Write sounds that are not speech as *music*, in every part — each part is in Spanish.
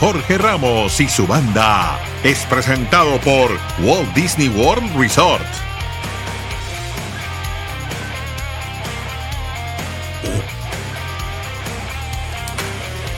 Jorge Ramos y su banda. Es presentado por Walt Disney World Resort.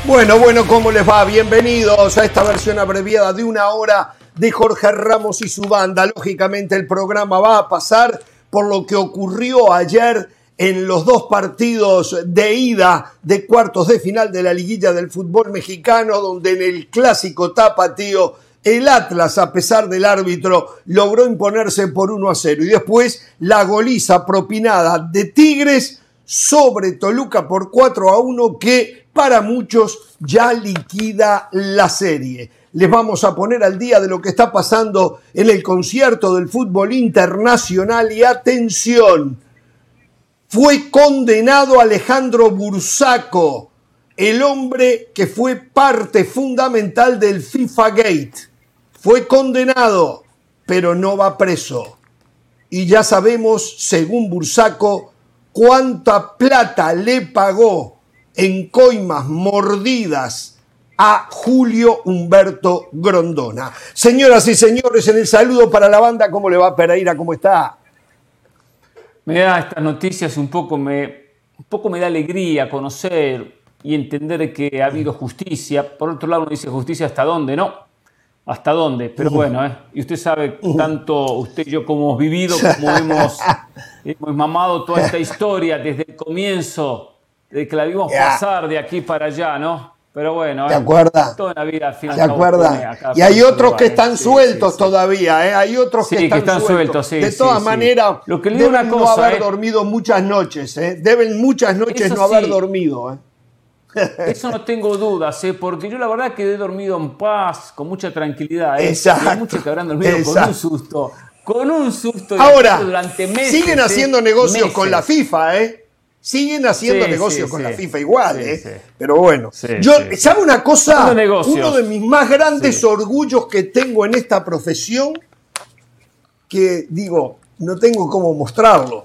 Bueno, bueno, ¿cómo les va? Bienvenidos a esta versión abreviada de una hora de Jorge Ramos y su banda. Lógicamente el programa va a pasar por lo que ocurrió ayer en los dos partidos de ida de cuartos de final de la liguilla del fútbol mexicano, donde en el clásico tapatío el Atlas, a pesar del árbitro, logró imponerse por 1 a 0. Y después la goliza propinada de Tigres sobre Toluca por 4 a 1 que para muchos ya liquida la serie. Les vamos a poner al día de lo que está pasando en el concierto del fútbol internacional y atención, fue condenado Alejandro Bursaco, el hombre que fue parte fundamental del FIFA Gate. Fue condenado, pero no va preso. Y ya sabemos, según Bursaco, cuánta plata le pagó en coimas mordidas a Julio Humberto Grondona. Señoras y señores, en el saludo para la banda, ¿cómo le va Pereira? ¿Cómo está? Me da estas noticias un poco me, un poco me da alegría conocer y entender que ha habido justicia. Por otro lado, uno dice justicia hasta dónde, ¿no? ¿Hasta dónde? Pero bueno, ¿eh? y usted sabe, tanto usted y yo como hemos vivido, *laughs* como hemos, hemos mamado toda esta historia desde el comienzo, de que la vimos pasar de aquí para allá, ¿no? Pero bueno, ¿te acuerdas? Toda la vida. ¿Te acuerdas? Y hay otros que están sueltos todavía, ¿eh? Hay otros que, están sueltos. de todas maneras, lo que deben una cosa, no haber ¿eh? dormido muchas noches, ¿eh? Deben muchas noches no haber dormido, ¿eh? *laughs* Eso no tengo dudas, ¿eh? porque yo la verdad que he dormido en paz, con mucha tranquilidad. ¿eh? Exacto. hay muchos que habrán dormido con un susto. Con un susto. Ahora, durante meses, siguen haciendo negocios con la FIFA, ¿eh? Siguen haciendo negocios con la FIFA igual, ¿eh? Pero bueno, yo, ¿sabe una cosa? Uno de mis más grandes orgullos que tengo en esta profesión, que digo, no tengo cómo mostrarlo.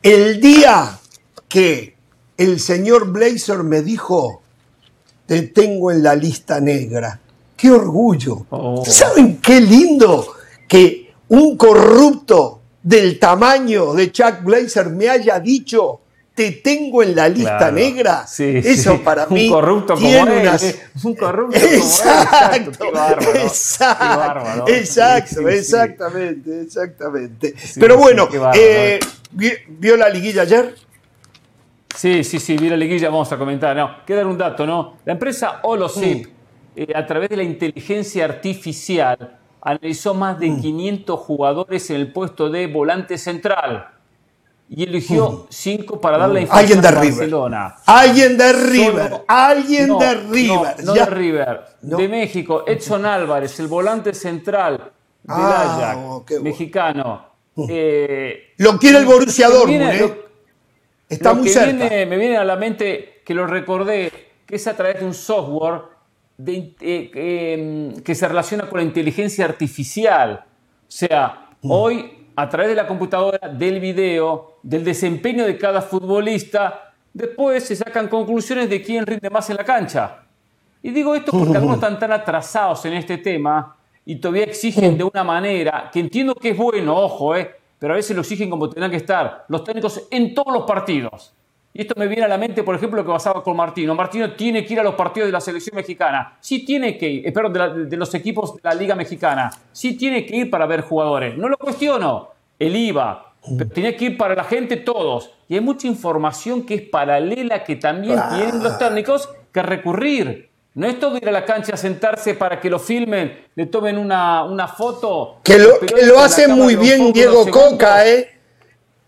El día que el señor Blazer me dijo, te tengo en la lista negra. ¡Qué orgullo! Oh. ¿Saben qué lindo que un corrupto del tamaño de Chuck Blazer me haya dicho te tengo en la lista negra. Eso para mí. Un corrupto como él. Un corrupto exacto, como él. Exacto. exacto, exactamente, exactamente. Pero bueno, eh, ¿vio la liguilla ayer? Sí, sí, sí, vi la liguilla, vamos a comentar. No, quiero dar un dato, ¿no? La empresa Holosip, mm. eh, a través de la inteligencia artificial, analizó más de 500 mm. jugadores en el puesto de volante central y eligió cinco para darle información Alguien de a Barcelona. Alguien de River. Alguien de River. No, de River. De México. Edson Álvarez, el volante central del ah, Ajax, mexicano. Eh, lo quiere el Borussia Dortmund. ¿eh? Está muy cerca. me viene a la mente que lo recordé, que es a través de un software de, eh, em, que se relaciona con la inteligencia artificial. O sea, mm. hoy a través de la computadora, del video, del desempeño de cada futbolista, después se sacan conclusiones de quién rinde más en la cancha. Y digo esto porque *laughs* algunos están tan atrasados en este tema y todavía exigen de una manera que entiendo que es bueno, ojo, eh, pero a veces lo exigen como tendrán que estar los técnicos en todos los partidos. Y esto me viene a la mente, por ejemplo, lo que pasaba con Martino. Martino tiene que ir a los partidos de la selección mexicana. Sí tiene que ir, espero, de, de, los equipos de la Liga Mexicana. Sí tiene que ir para ver jugadores. No lo cuestiono. El IVA. Pero tiene que ir para la gente todos. Y hay mucha información que es paralela que también tienen los técnicos que recurrir. No es todo ir a la cancha a sentarse para que lo filmen, le tomen una, una foto. Que lo, lo hace muy bien Diego Coca, ¿eh?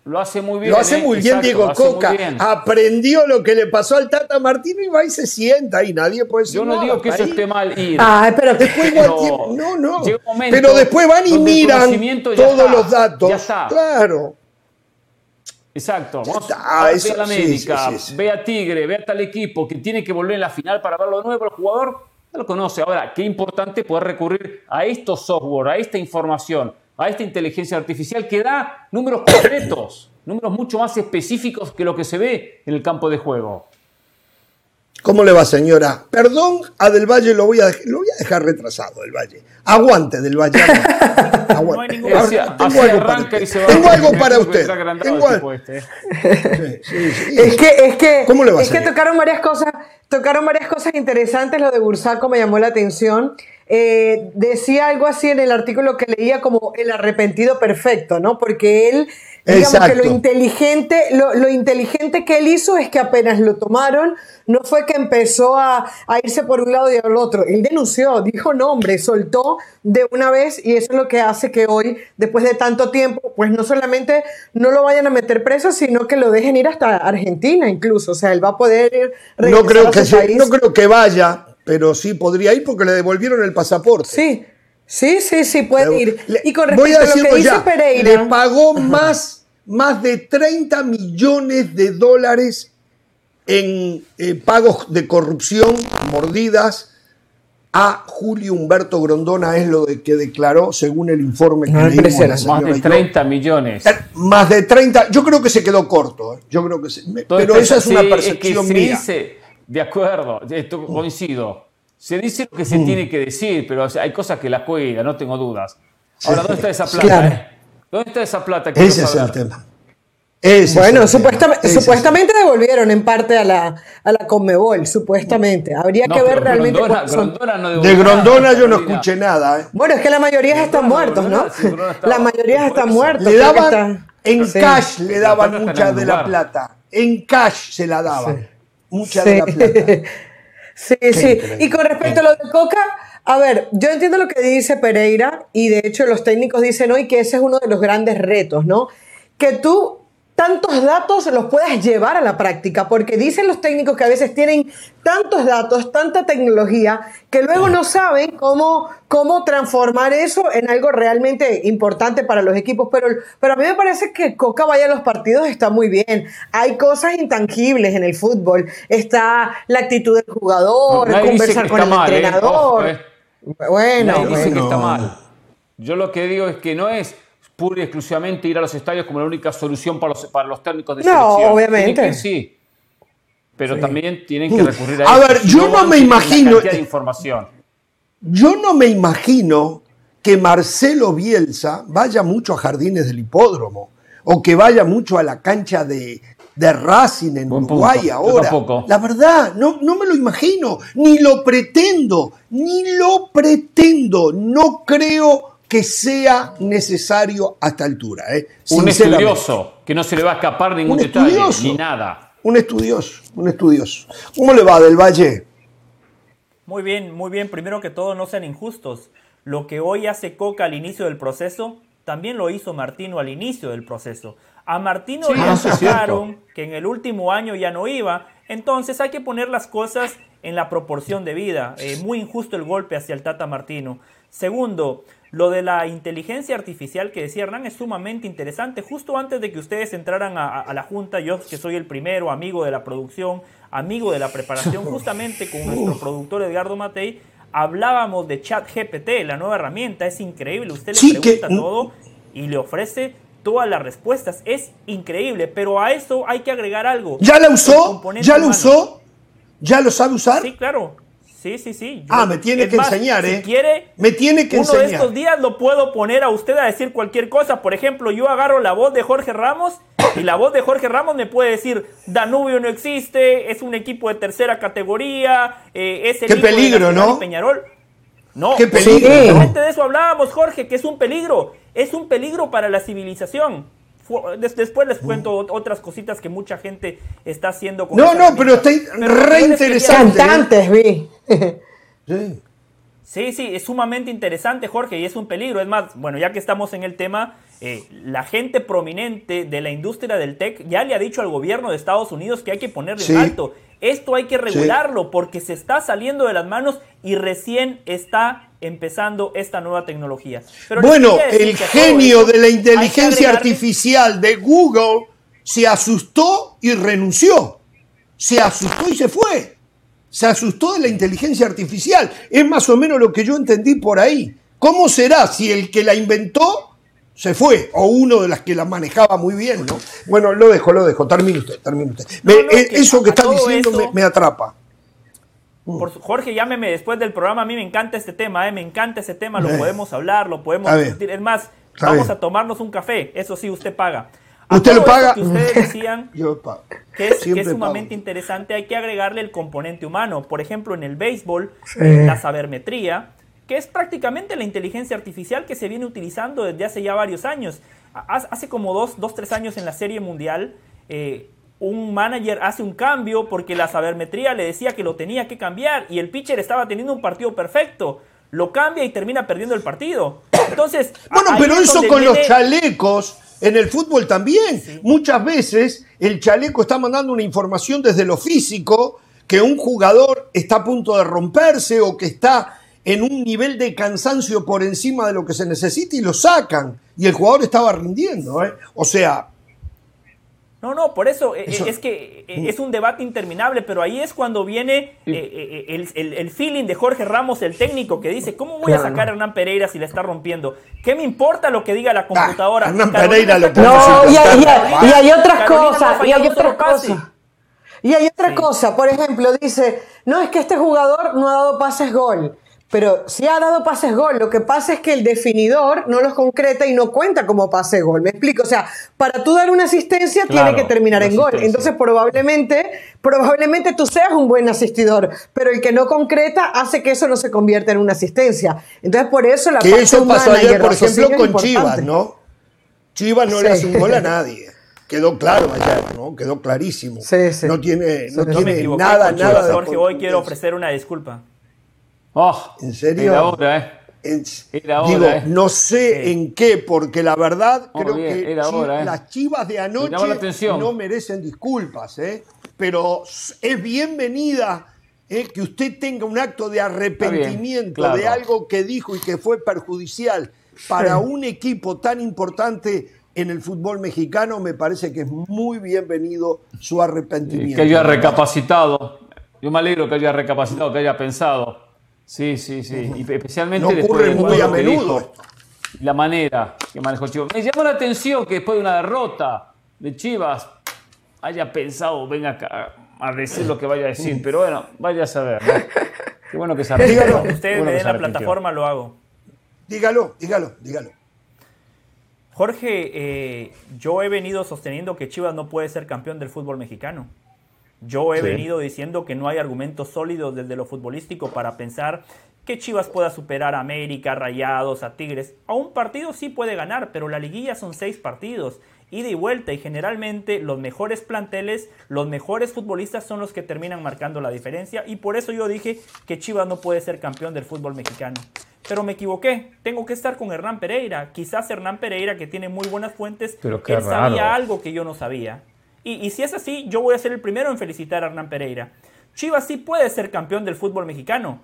Lo hace muy bien. Lo hace muy bien Diego Coca. Aprendió lo que le pasó al Tata Martino y va y se sienta y nadie puede decir Yo no digo que eso esté mal ir. Ah, pero después no, no. pero después van y miran todos los datos. Ya está. Claro. Exacto. Vamos a la médica, ve a Tigre, ve a tal equipo que tiene que volver en la final para verlo de nuevo. El jugador ya lo conoce. Ahora, qué importante poder recurrir a estos software, a esta información a esta inteligencia artificial que da números concretos, *coughs* números mucho más específicos que lo que se ve en el campo de juego. ¿Cómo le va, señora? Perdón, a Del Valle lo voy a, lo voy a dejar retrasado, Del Valle. Aguante, Del Valle. Aguante. *laughs* No hay ningún... tengo, algo para usted. tengo algo para usted. Tengo algo. Este. Es que, es que, ¿Cómo le va, es que tocaron varias cosas, tocaron varias cosas interesantes. Lo de Bursaco me llamó la atención. Eh, decía algo así en el artículo que leía como el arrepentido perfecto, ¿no? Porque él Digamos que lo inteligente, lo, inteligente que él hizo es que apenas lo tomaron, no fue que empezó a, irse por un lado y al otro. Él denunció, dijo nombre, soltó de una vez y eso es lo que hace que hoy, después de tanto tiempo, pues no solamente no lo vayan a meter preso, sino que lo dejen ir hasta Argentina incluso. O sea, él va a poder ir no creo que No creo que vaya, pero sí podría ir porque le devolvieron el pasaporte. Sí, Sí, sí, sí, puede ir. y con respecto a, lo que dice Pereira. Le pagó más, más de 30 millones de dólares en eh, pagos de corrupción, mordidas, a Julio Humberto Grondona, es lo de que declaró según el informe que leímos. Más de 30 millones. Eh, más de 30, yo creo que se quedó corto, eh. yo creo que pero esa es una percepción mía. De acuerdo, esto coincido se dice lo que se mm. tiene que decir, pero hay cosas que la cuida, no tengo dudas. Ahora, ¿dónde está esa plata? Eh? ¿Dónde está esa plata? Ese es el tema. bueno, supuestamente devolvieron en parte a la, a la Conmebol, supuestamente. Habría que ver realmente. de Grondona yo no escuché nada. ¿eh? Bueno, es que la mayoría están muertos, ¿no? la mayoría están muertos. Le daban, en cash le daban mucha de la plata. En cash se la daban. Mucha de la plata. *laughs* Sí, sí. Y con respecto a lo de Coca, a ver, yo entiendo lo que dice Pereira y de hecho los técnicos dicen hoy que ese es uno de los grandes retos, ¿no? Que tú tantos datos los puedas llevar a la práctica, porque dicen los técnicos que a veces tienen tantos datos, tanta tecnología, que luego no saben cómo, cómo transformar eso en algo realmente importante para los equipos. Pero, pero a mí me parece que Coca vaya a los partidos está muy bien. Hay cosas intangibles en el fútbol. Está la actitud del jugador, conversar con el ¿eh? entrenador. Eh. Bueno, dice que está mal. Yo lo que digo es que no es pura y exclusivamente ir a los estadios como la única solución para los, para los técnicos de no, obviamente. sí. Pero también tienen que recurrir a... A ver, yo no, me imagino... De información. Yo no me imagino que Marcelo Bielsa vaya mucho a jardines del hipódromo o que vaya mucho a la cancha de, de Racing en Uruguay ahora. La verdad, no, no me lo imagino, ni lo pretendo, ni lo pretendo. No creo que sea necesario a esta altura. ¿eh? Un estudioso, que no se le va a escapar ningún detalle, ni nada. Un estudioso, un estudioso. ¿Cómo le va del Valle? Muy bien, muy bien. Primero que todo, no sean injustos. Lo que hoy hace Coca al inicio del proceso, también lo hizo Martino al inicio del proceso. A Martino le sacaron que en el último año ya no iba, entonces hay que poner las cosas en la proporción de vida. Eh, muy injusto el golpe hacia el Tata Martino. Segundo, lo de la inteligencia artificial que decía Hernán es sumamente interesante. Justo antes de que ustedes entraran a, la Junta, yo que soy el primero, amigo de la producción, amigo de la preparación, *laughs* justamente con nuestro productor Edgardo Matei, hablábamos de ChatGPT, la nueva herramienta. Es increíble. Usted le pregunta todo y le ofrece todas las respuestas. Es increíble, pero a eso hay que agregar algo. ¿Ya la usó? ¿Ya lo usó? ¿Ya lo sabe usar? Sí, claro. Sí, sí, sí. ah, me tiene que enseñar, ¿eh? Si quiere, me tiene que uno de estos días lo puedo poner a usted a decir cualquier cosa. Por ejemplo, yo agarro la voz de Jorge Ramos y la voz de Jorge Ramos me puede decir Danubio no existe, es un equipo de tercera categoría, eh, es el Qué peligro, ¿no? Peñarol. No, Qué peligro. de eso hablábamos, Jorge, que es un peligro. Es un peligro para la civilización. Después les cuento otras cositas que mucha gente está haciendo. Con no, no, pero está re interesante. Cantantes, vi. *laughs* sí. Sí, sí, es sumamente interesante, Jorge, y es un peligro. Es más, bueno, ya que estamos en el tema, eh, la gente prominente de la industria del tech ya le ha dicho al gobierno de Estados Unidos que hay que ponerle un alto. Esto hay que regularlo porque se está saliendo de las manos y recién está empezando esta nueva tecnología. bueno, el genio de la inteligencia artificial de Google se asustó y renunció. Se asustó y se fue. Se asustó de la inteligencia artificial. Es más o menos lo que yo entendí por ahí. ¿Cómo será si el que la inventó se fue, o uno de las que la manejaba muy bien, ¿no? Bueno, lo dejo, lo dejo, termine usted, termine usted. Eh, eso que está diciendo me, atrapa. Jorge, llámeme después del programa. A mí me encanta este tema, ¿eh? me encanta ese tema. Lo podemos hablar, lo podemos discutir. Es más, vamos a tomarnos un café. Eso sí, usted paga. ¿Usted lo paga? Que ustedes *laughs* decían que es, sumamente interesante, hay que agregarle el componente humano. Por ejemplo, en el béisbol, la sabermetría, que es prácticamente la inteligencia artificial que se viene utilizando desde hace ya varios años. Hace como dos, dos tres años en la Serie Mundial, eh, un manager hace un cambio porque la sabermetría le decía que lo tenía que cambiar y el pitcher estaba teniendo un partido perfecto. Lo cambia y termina perdiendo el partido. Entonces, bueno, pero eso con los chalecos en el fútbol también. Muchas veces el chaleco está mandando una información desde lo físico que un jugador está a punto de romperse o que está en un nivel de cansancio por encima de lo que se necesita y lo sacan. Y el jugador estaba rindiendo. ¿eh? O sea... No, no, por eso, eh, es que eh, es un debate interminable, pero ahí es cuando viene el, feeling de Jorge Ramos, el técnico, que dice, ¿cómo voy a sacar a Hernán Pereira si le está rompiendo? ¿Qué me importa lo que diga la computadora? Hernán Pereira lo No, y hay, otras cosas, y hay otras cosas. Y hay otra cosa, por ejemplo, dice, no es que este jugador no ha dado pases gol. Pero si ha dado pases gol, lo que pasa es que el definidor no los concreta y no cuenta como pase gol. ¿Me explico? O sea, para tú dar una asistencia tiene que terminar en gol. Entonces, probablemente, probablemente tú seas un buen asistidor, pero el que no concreta hace que eso no se convierta en una asistencia. Entonces, por eso la que eso pasó ayer, por ejemplo, con Chivas, ¿no? Chivas no le hace un gol a nadie. *laughs* Quedó claro ayer, ¿no? Quedó clarísimo. Sí, sí. No tiene, no tiene nada, nada. De Jorge, hoy quiero ofrecer una disculpa. Oh, ¿En serio? Era hora, ¿eh? digo, ¿eh? no sé en qué, porque la verdad creo que ¿eh? las chivas de anoche no merecen disculpas, ¿eh? pero es bienvenida ¿eh? que usted tenga un acto de arrepentimiento de algo que dijo y que fue perjudicial para un equipo tan importante en el fútbol mexicano, me parece que es muy bienvenido su arrepentimiento. Que haya recapacitado. Yo me alegro que haya recapacitado, que haya pensado. Sí, sí, sí. Y especialmente no ocurre muy a menudo. la manera que manejó Chivas. Me llama la atención que después de una derrota de Chivas haya pensado, venga acá a decir lo que vaya a decir. Pero bueno, vaya a saber. *laughs* Qué bueno que se Dígalo. Usted me dé la plataforma, lo hago. Dígalo, dígalo, dígalo. Jorge, eh, yo he venido sosteniendo que Chivas no puede ser campeón del fútbol mexicano. Yo he venido diciendo que no hay argumentos sólidos desde lo futbolístico para pensar que Chivas pueda superar a América, Rayados, a Tigres. A un partido sí puede ganar, pero la liguilla son seis partidos, ida y vuelta, y generalmente los mejores planteles, los mejores futbolistas son los que terminan marcando la diferencia, y por eso yo dije que Chivas no puede ser campeón del fútbol mexicano. Pero me equivoqué, tengo que estar con Hernán Pereira. Quizás Hernán Pereira, que tiene muy buenas fuentes, él sabía algo que yo no sabía. Y, si es así, yo voy a ser el primero en felicitar a Hernán Pereira. Chivas sí puede ser campeón del fútbol mexicano.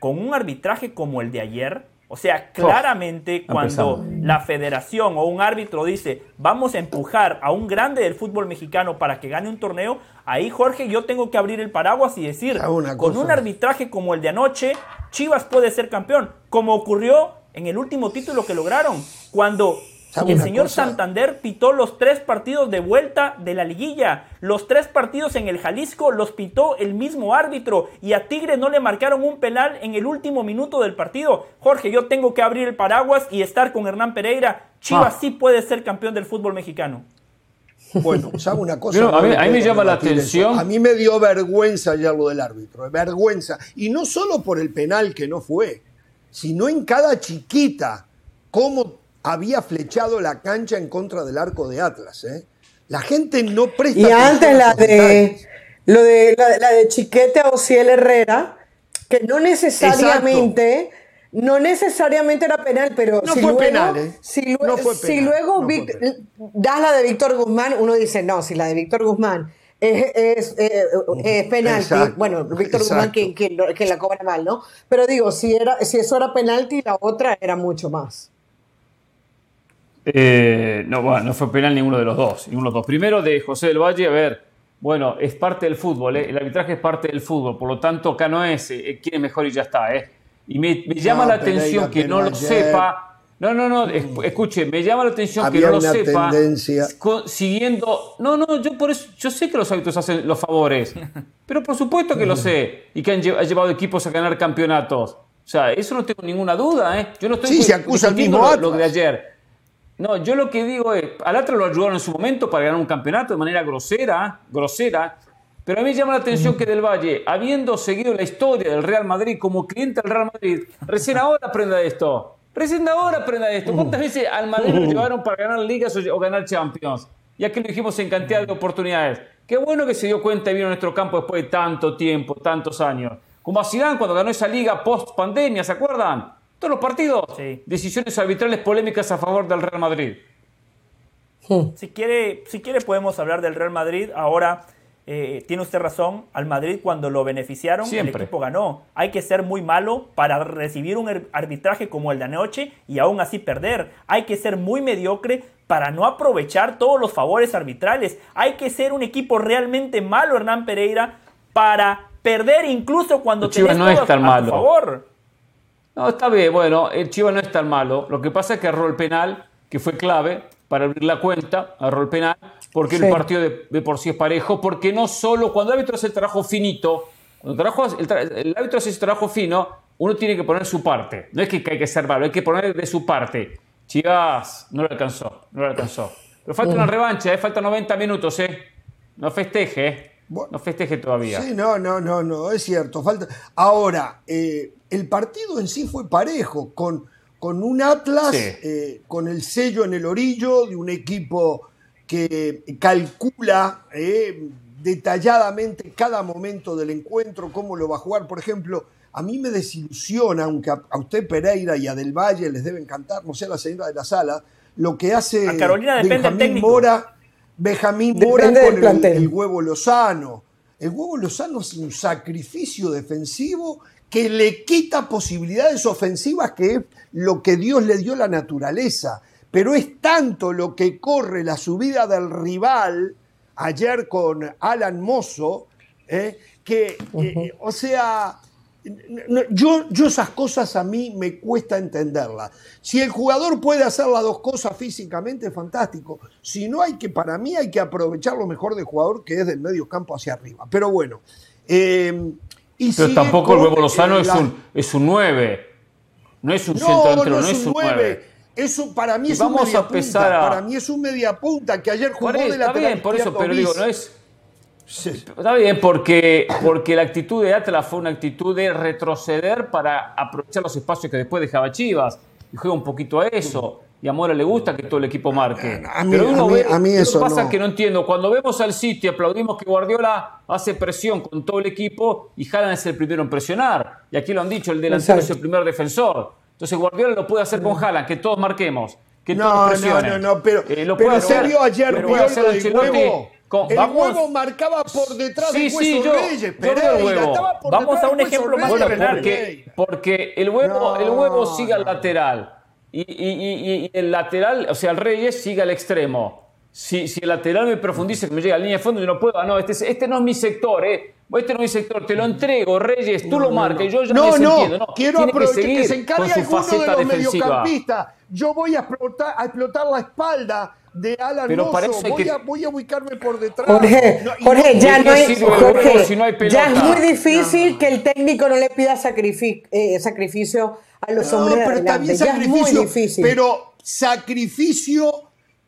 Con un arbitraje como el de ayer, o sea, claramente cuando la federación o un árbitro dice vamos a empujar a un grande del fútbol mexicano para que gane un torneo, ahí Jorge yo tengo que abrir el paraguas y decir, con un arbitraje como el de anoche, Chivas puede ser campeón, como ocurrió en el último título que lograron, cuando el señor Santander pitó los tres partidos de vuelta de la liguilla. Los tres partidos en el Jalisco los pitó el mismo árbitro y a Tigre no le marcaron un penal en el último minuto del partido. Jorge, yo tengo que abrir el paraguas y estar con Hernán Pereira. Chivas ah. sí puede ser campeón del fútbol mexicano. Bueno, ¿sabe una cosa? a, mí, me llama la atención. A mí me dio vergüenza ya lo del árbitro, vergüenza. Y no solo por el penal que no fue, sino en cada chiquita. Cómo había flechado la cancha en contra del arco de Atlas. ¿eh? La gente no presta Y antes la de, lo de, la, de Chiquete o Ciel Herrera, que no necesariamente... No necesariamente era penal, pero no si, fue luego, penal, ¿eh? si, luego das la de Víctor Guzmán, uno dice, no, si la de Víctor Guzmán es, es, penalti, bueno, Víctor Guzmán que, que, la cobra mal, ¿no? Pero digo, si, era, si eso era penalti, la otra era mucho más. Eh, no, bueno, no fue penal ninguno de los dos. Ninguno de los dos. Primero de José del Valle, a ver, bueno, es parte del fútbol, ¿eh? el arbitraje es parte del fútbol, por lo tanto acá no es eh, quién es mejor y ya está. ¿eh? Y me, llama la atención que no lo sepa No, no, no, escuche, me llama la atención que no lo sepa. Tendencia. Siguiendo. No, no, yo por eso, yo sé que los árbitros hacen los favores, *laughs* pero por supuesto que lo sé. Y que han llevado equipos a ganar campeonatos. O sea, eso no tengo ninguna duda, ¿eh? Yo no estoy sí, se acusa el mismo lo, lo, de ayer. No, yo lo que digo es, al Atlas lo ayudaron en su momento para ganar un campeonato de manera grosera, grosera, pero a mí llama la atención que Del Valle, habiendo seguido la historia del Real Madrid como cliente del Real Madrid, recién ahora aprenda esto. Recién ahora aprenda esto. ¿Cuántas veces al Madrid lo llevaron para ganar ligas o ganar Champions? Ya que lo dijimos en cantidad de oportunidades. Qué bueno que se dio cuenta y vino a nuestro campo después de tanto tiempo, tantos años. Como a Zidane cuando ganó esa liga post pandemia, ¿se acuerdan? Todos los partidos. Decisiones arbitrales polémicas a favor del Real Madrid. Si quiere, si quiere podemos hablar del Real Madrid. Ahora eh, tiene usted razón, al Madrid cuando lo beneficiaron, el equipo ganó. Hay que ser muy malo para recibir un arbitraje como el de anoche y aún así perder. Hay que ser muy mediocre para no aprovechar todos los favores arbitrales. Hay que ser un equipo realmente malo, Hernán Pereira, para perder incluso cuando tenés no es tan malo. favor. No, está bien, bueno, el Chivas no es tan malo. Lo que pasa es que erró el penal, que fue clave para abrir la cuenta, erró el penal porque el partido de, por sí es parejo, porque no solo cuando el árbitro hace el trabajo finito, cuando el, el, árbitro hace ese trabajo fino, uno tiene que poner su parte. No es que hay que ser malo, hay que poner de su parte. Chivas no lo alcanzó, no lo alcanzó. Pero falta una revancha, ¿eh? falta 90 minutos, ¿eh? No festeje, ¿eh? No festeje todavía. Sí, no, no, no, no, es cierto. Falta... Ahora, eh, el partido en sí fue parejo, con, con un Atlas, eh, con el sello en el orillo de un equipo que calcula eh, detalladamente cada momento del encuentro, cómo lo va a jugar. Por ejemplo, a mí me desilusiona, aunque a, usted Pereira y a Del Valle les debe encantar, no sé, a la señora de la sala, lo que hace Benjamín Mora, Benjamín Mora con el, huevo Lozano. El huevo Lozano es un sacrificio defensivo que le quita posibilidades ofensivas, que es lo que Dios le dio la naturaleza. Pero es tanto lo que corre la subida del rival, ayer con Alan Mozo, eh, que, eh, o sea, yo, yo esas cosas a mí me cuesta entenderlas. Si el jugador puede hacer las dos cosas físicamente, fantástico. Si no, hay que, para mí hay que aprovechar lo mejor del jugador que es del medio campo hacia arriba. Pero bueno. Eh, pero tampoco el huevo Lozano es, un, es un 9. No es un centro delantero, no, es un 9. Eso para mí es un media a punta. Para mí es un media punta que ayer jugó de la Está bien, por eso, pero digo, no es. Está bien, porque, porque la actitud de Atlas fue una actitud de retroceder para aprovechar los espacios que después dejaba Chivas. Y juega un poquito a eso. Y a Mora le gusta que todo el equipo marque. A mí, Pero uno a mí, eso pasa no. que no entiendo. Cuando vemos al City, aplaudimos que Guardiola hace presión con todo el equipo y Haaland es el primero en presionar. Y aquí lo han dicho, el delantero es el primer defensor. Entonces Guardiola lo puede hacer con Haaland, que todos marquemos, que no, todos presionen. No, no, no, pero, eh, lo pero se vio ayer pero vio lo del huevo. Con, el vamos, huevo marcaba por detrás sí, de sí, yo, Reyes, pero huevo. Vamos a un ejemplo más porque, porque el huevo, el huevo sigue al lateral y, y, y, el lateral, o sea, el Reyes sigue al extremo. Si, si el lateral me profundiza, que me llega a la línea de fondo, yo no puedo. No, este, este no es mi sector, ¿eh? Este no es mi sector, te lo entrego, Reyes, tú lo marcas, yo ya no, no, no, quiero aprovechar que, se encargue alguno de los mediocampistas. Yo voy a explotar, a explotar la espalda de Alan Pero. Voy, que... a, voy, a, ubicarme por detrás. Jorge, Jorge, ya, no hay, Jorge si no hay ya es muy difícil que el técnico no le pida sacrificio, eh, sacrificio a los hombres pero está bien sacrificio, es muy difícil. Pero sacrificio,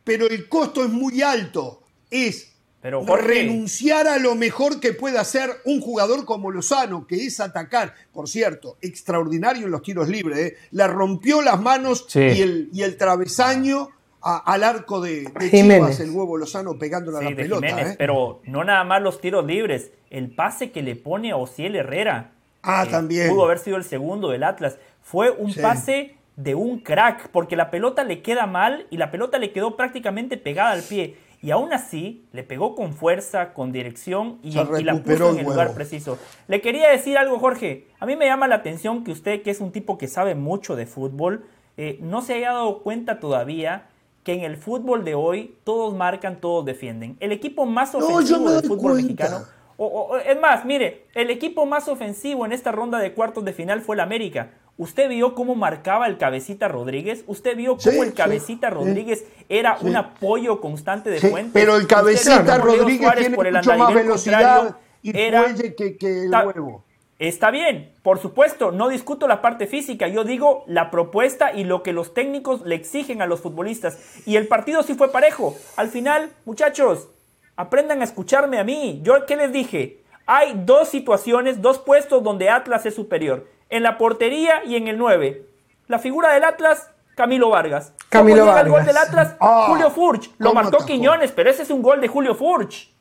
pero el costo es muy alto. Es pero renunciar a lo mejor que puede hacer un jugador como Lozano, que es atacar. Por cierto, extraordinario en los tiros libres. ¿eh? Le rompió las manos y, el, y el travesaño al arco de, de Chivas, el huevo Lozano pegando a la pelota. ¿eh? Pero no nada más los tiros libres, el pase que le pone a Ociel Herrera. Ah, eh, también. Pudo haber sido el segundo del Atlas. Fue un pase de un crack, porque la pelota le queda mal y la pelota le quedó prácticamente pegada al pie y aún así le pegó con fuerza, con dirección y, la puso en el lugar preciso. Le quería decir algo, Jorge. A mí me llama la atención que usted, que es un tipo que sabe mucho de fútbol, eh, no se haya dado cuenta todavía que en el fútbol de hoy todos marcan, todos defienden. El equipo más ofensivo del fútbol mexicano. O, es más, mire, el equipo más ofensivo en esta ronda de cuartos de final fue el América. ¿Usted vio cómo marcaba el cabecita Rodríguez? ¿Usted vio cómo el cabecita Rodríguez era un apoyo constante de Fuentes? Pero el cabecita Rodríguez tiene mucho más velocidad y era, que, que el huevo. Está bien, por supuesto, no discuto la parte física, yo digo la propuesta y lo que los técnicos le exigen a los futbolistas. Y el partido sí fue parejo. Al final, muchachos, aprendan a escucharme a mí. ¿Yo qué les dije? Hay dos situaciones, dos puestos donde Atlas es superior en la portería y en el 9. La figura del Atlas, Camilo Vargas. Camilo Vargas. el gol del Atlas? Ah, Julio Furch. Lo marcó Quiñones, pero ese es un gol de Julio Furch.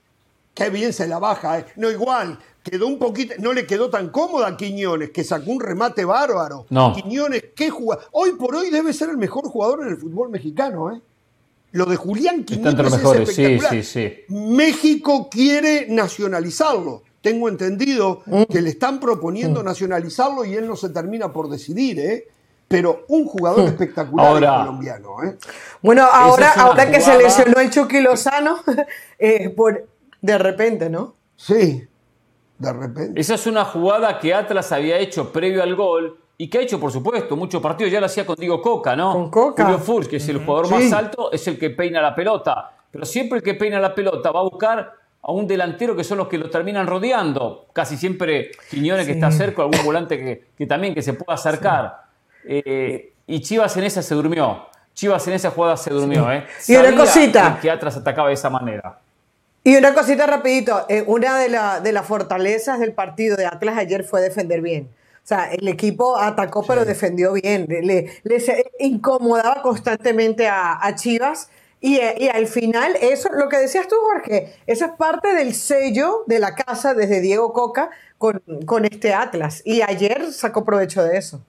Qué bien se la baja, eh. No, igual, quedó un poquito, no le quedó tan cómoda a Quiñones, que sacó un remate bárbaro. No. Quiñones, qué jugador. Hoy por hoy debe ser el mejor jugador en el fútbol mexicano, ¿eh? Lo de Julián Quiñones es Sí, sí, sí. México quiere nacionalizarlo tengo entendido mm. que le están proponiendo mm. nacionalizarlo y él no se termina por decidir, ¿eh? Pero un jugador mm. espectacular colombiano, ¿eh? Bueno, ahora, ahora que se lesionó el Chucky Lozano, *laughs* eh, por, de repente, ¿no? Sí, de repente. Esa es una jugada que Atlas había hecho previo al gol y que ha hecho, por supuesto, muchos partidos. Ya lo hacía con Diego Coca, ¿no? Con Coca. Julio Furch, que es el jugador más alto, es el que peina la pelota. Pero siempre el que peina la pelota va a buscar a un delantero que son los que lo terminan rodeando. Casi siempre Quiñones que está cerca, algún volante que, también que se pueda acercar. Eh, y Chivas en esa se durmió. Chivas en esa jugada se durmió. ¿eh? Y una cosita. Que, Atlas atacaba de esa manera. Y una cosita rapidito. Eh, una de, de las fortalezas del partido de Atlas ayer fue defender bien. O sea, el equipo atacó pero defendió bien. Le, incomodaba constantemente a, a Chivas y, al final, eso, lo que decías tú, Jorge, eso es parte del sello de la casa desde Diego Coca con, con este Atlas. Y ayer sacó provecho de eso.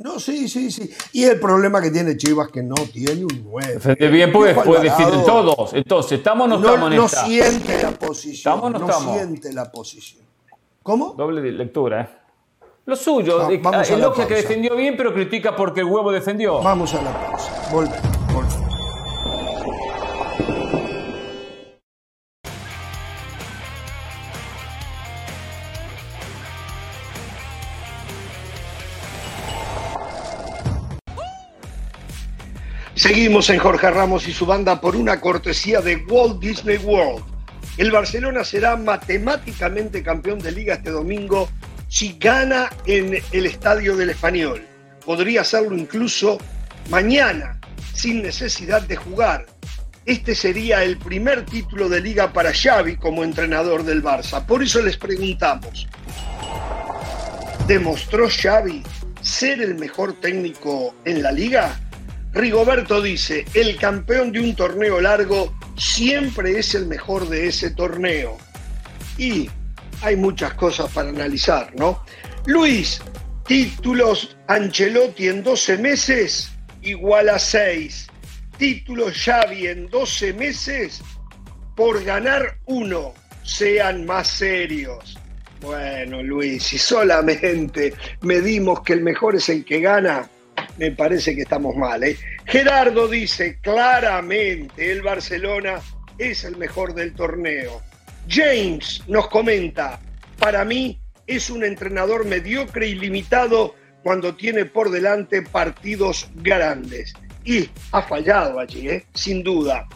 No, sí, sí, sí. Y el problema que tiene Chivas que no tiene un 9. bien, pues puede decir todos. Entonces, ¿estamos o no, estamos en no siente la posición. ¿Estamos no, no siente la posición. ¿Cómo? Doble lectura, ¿eh? Lo suyo, es que defendió bien, pero critica porque el huevo defendió. Vamos a la pausa. Volvemos. Seguimos en Jorge Ramos y su banda por una cortesía de Walt Disney World. El Barcelona será matemáticamente campeón de liga este domingo si gana en el estadio del Español. Podría hacerlo incluso mañana, sin necesidad de jugar. Este sería el primer título de liga para Xavi como entrenador del Barça. Por eso les preguntamos, ¿demostró Xavi ser el mejor técnico en la liga? Rigoberto dice, el campeón de un torneo largo siempre es el mejor de ese torneo. Y hay muchas cosas para analizar, ¿no? Luis, títulos Ancelotti en 12 meses igual a 6. Títulos Xavi en 12 meses por ganar uno. Sean más serios. Bueno, Luis, si solamente medimos que el mejor es el que gana, me parece que estamos mal. ¿eh? Gerardo dice claramente, el Barcelona es el mejor del torneo. James nos comenta, para mí es un entrenador mediocre y limitado cuando tiene por delante partidos grandes. Y ha fallado allí, ¿eh? sin duda.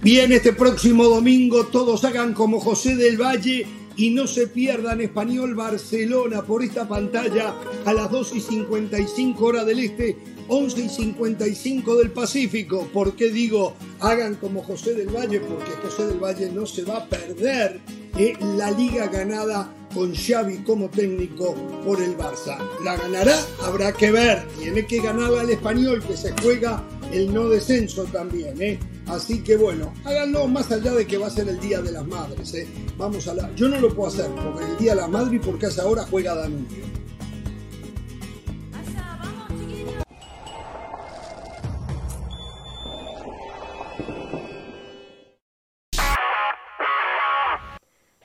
Bien, este próximo domingo todos hagan como José del Valle y no se pierdan Español Barcelona por esta pantalla a las 2 y 55 horas del Este, 11 y 55 del Pacífico. ¿Por qué digo hagan como José del Valle? Porque José del Valle no se va a perder eh, la liga ganada con Xavi como técnico por el Barça. ¿La ganará? Habrá que ver. Tiene que ganarla el español que se juega el no descenso también. ¿eh? Así que bueno, háganlo más allá de que va a ser el Día de las Madres. ¿eh? Vamos a la... Yo no lo puedo hacer porque el Día de la Madre y porque hace ahora juega Danubio.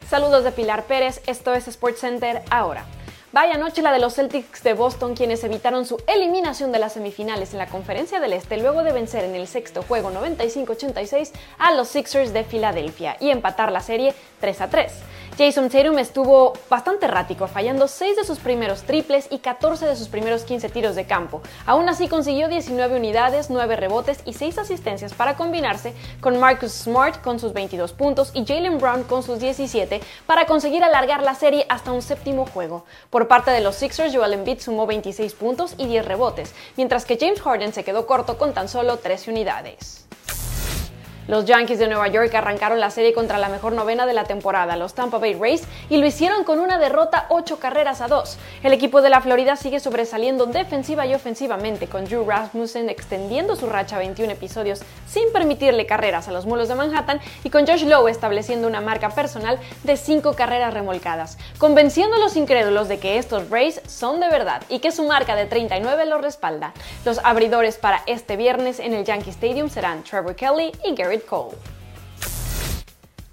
Saludos de Pilar Pérez, esto es SportsCenter ahora. Vaya noche la de los Celtics de Boston, quienes evitaron su eliminación de las semifinales en la Conferencia del Este luego de vencer en el sexto juego 95-86 a los Sixers de Filadelfia y empatar la serie 3 a 3. Jason Tatum estuvo bastante errático, fallando 6 de sus primeros triples y 14 de sus primeros 15 tiros de campo. Aún así consiguió 19 unidades, 9 rebotes y 6 asistencias para combinarse con Marcus Smart con sus 22 puntos y Jalen Brown con sus 17 para conseguir alargar la serie hasta un séptimo juego. Por parte de los Sixers, Joel Embiid sumó 26 puntos y 10 rebotes, mientras que James Harden se quedó corto con tan solo 13 unidades. Los Yankees de Nueva York arrancaron la serie contra la mejor novena de la temporada, los Tampa Bay Rays, y lo hicieron con una derrota 8 carreras a 2. El equipo de la Florida sigue sobresaliendo defensiva y ofensivamente, con Drew Rasmussen extendiendo su racha a 21 episodios sin permitirle carreras a los mulos de Manhattan y con Josh Lowe estableciendo una marca personal de 5 carreras remolcadas, convenciendo a los incrédulos de que estos Rays son de verdad y que su marca de 39 lo respalda. Los abridores para este viernes en el Yankee Stadium serán Trevor Kelly y Gary third coal.